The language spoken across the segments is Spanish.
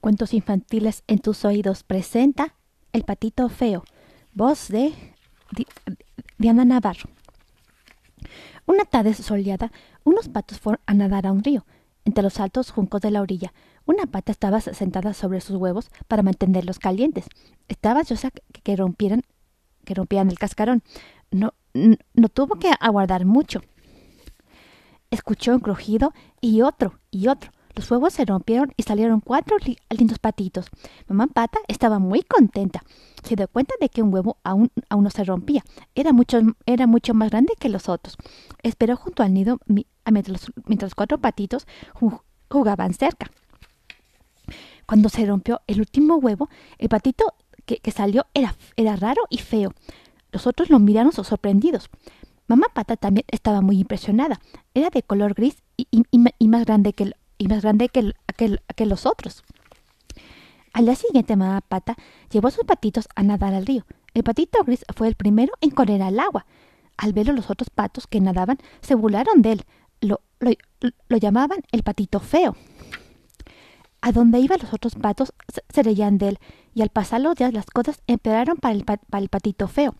Cuentos infantiles en tus oídos presenta El patito feo, voz de Diana Navarro. Una tarde soleada, unos patos fueron a nadar a un río. Entre los altos juncos de la orilla, una pata estaba sentada sobre sus huevos para mantenerlos calientes. Estaba ansiosa que rompieran, que rompieran el cascarón. No, no tuvo que aguardar mucho. Escuchó un crujido y otro y otro. Los huevos se rompieron y salieron cuatro lindos patitos. Mamá Pata estaba muy contenta. Se dio cuenta de que un huevo aún, aún no se rompía. Era mucho, era mucho más grande que los otros. Esperó junto al nido mientras los, mientras cuatro patitos jugaban cerca. Cuando se rompió el último huevo, el patito que, salió era, era raro y feo. Los otros lo miraron sorprendidos. Mamá Pata también estaba muy impresionada. Era de color gris y, y, y más grande que y más grande que, que, los otros. Al día siguiente, mamá Pata llevó a sus patitos a nadar al río. El patito gris fue el primero en correr al agua. Al verlo, los otros patos que nadaban se burlaron de él. Lo, lo, llamaban el patito feo. A donde iban los otros patos se, reían de él, y al pasar los días las cosas empeoraron para el, para el patito feo.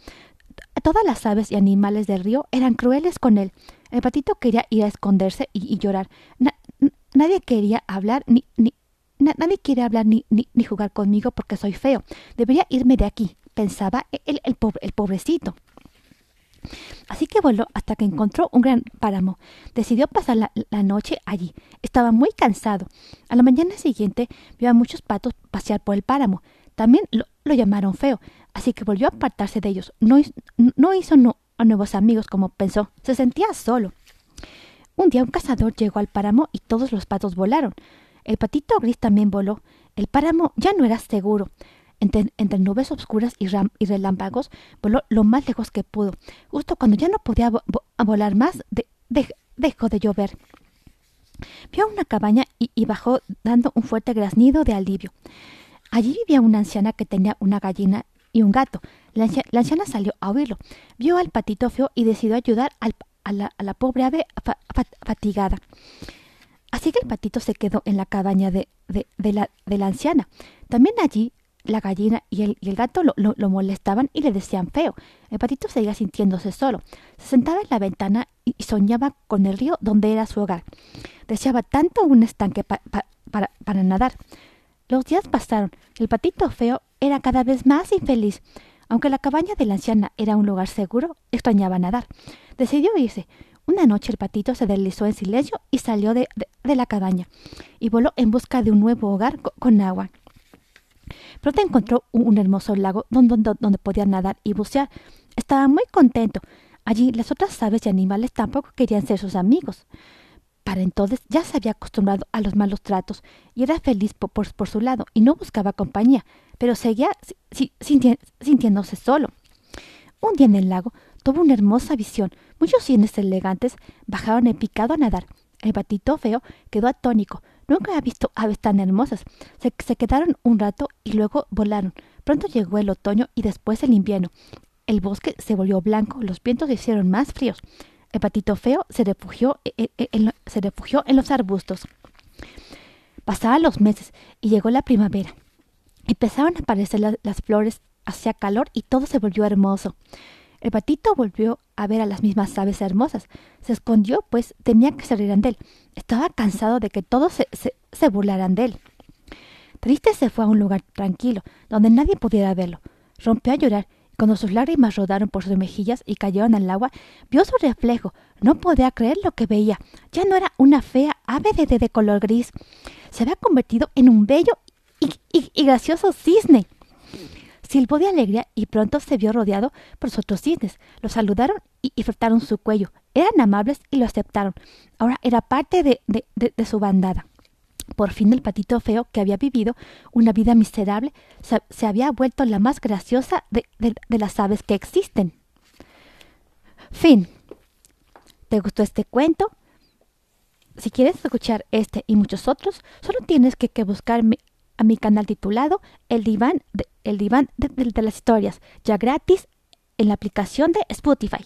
Todas las aves y animales del río eran crueles con él. El patito quería ir a esconderse y, llorar. Nadie quería hablar ni, ni nadie quiere hablar ni, ni, ni, jugar conmigo porque soy feo. Debería irme de aquí, pensaba el, el, pobre, el pobrecito. Así que voló hasta que encontró un gran páramo. Decidió pasar la, la, noche allí. Estaba muy cansado. A la mañana siguiente vio a muchos patos pasear por el páramo. También lo, lo llamaron feo, así que volvió a apartarse de ellos. No, no hizo a nuevos amigos como pensó. Se sentía solo. Un día un cazador llegó al páramo y todos los patos volaron. El patito gris también voló. El páramo ya no era seguro. Entre, nubes oscuras y, relámpagos voló lo más lejos que pudo. Justo cuando ya no podía volar más, dejó de llover. Vio una cabaña y, bajó dando un fuerte graznido de alivio. Allí vivía una anciana que tenía una gallina y un gato. La, anciana salió a oírlo. Vio al patito feo y decidió ayudar al, a la, pobre ave fatigada. Así que el patito se quedó en la cabaña de, de, la, de la, anciana. También allí la gallina y el, y el gato lo, molestaban y le decían feo. El patito seguía sintiéndose solo. Se sentaba en la ventana y, soñaba con el río donde era su hogar. Deseaba tanto un estanque para, para nadar. Los días pasaron. El patito feo era cada vez más infeliz. Aunque la cabaña de la anciana era un lugar seguro, extrañaba nadar. Decidió irse. Una noche el patito se deslizó en silencio y salió de, la cabaña, y voló en busca de un nuevo hogar con agua. Pronto encontró un, hermoso lago donde, donde, podía nadar y bucear. Estaba muy contento. Allí las otras aves y animales tampoco querían ser sus amigos. Para entonces ya se había acostumbrado a los malos tratos y era feliz por, su lado y no buscaba compañía, pero seguía sintiéndose solo. Un día en el lago tuvo una hermosa visión. Muchos cienes elegantes bajaron en picado a nadar. El patito feo quedó atónico. Nunca había visto aves tan hermosas. Se, se quedaron un rato y luego volaron. Pronto llegó el otoño y después el invierno. El bosque se volvió blanco, los vientos se hicieron más fríos. El patito feo se refugió, e, e, e, en, se refugió en los arbustos. Pasaban los meses y llegó la primavera. Empezaron a aparecer las flores, hacía calor y todo se volvió hermoso. El patito volvió a ver a las mismas aves hermosas. Se escondió, pues temía que rieran de él. Estaba cansado de que todos se, se burlaran de él. Triste se fue a un lugar tranquilo, donde nadie pudiera verlo. Rompió a llorar cuando sus lágrimas rodaron por sus mejillas y cayeron al agua, vio su reflejo. No podía creer lo que veía. Ya no era una fea ave de, color gris. Se había convertido en un bello y, gracioso cisne. Silbó de alegría y pronto se vio rodeado por sus otros cisnes. Lo saludaron y, y frotaron su cuello. Eran amables y lo aceptaron. Ahora era parte de su bandada. Por fin el patito feo, que había vivido una vida miserable, se, había vuelto la más graciosa de, las aves que existen. Fin. ¿Te gustó este cuento? Si quieres escuchar este y muchos otros, solo tienes que, buscar a mi canal titulado El Diván, el diván de las Historias, ya gratis en la aplicación de Spotify.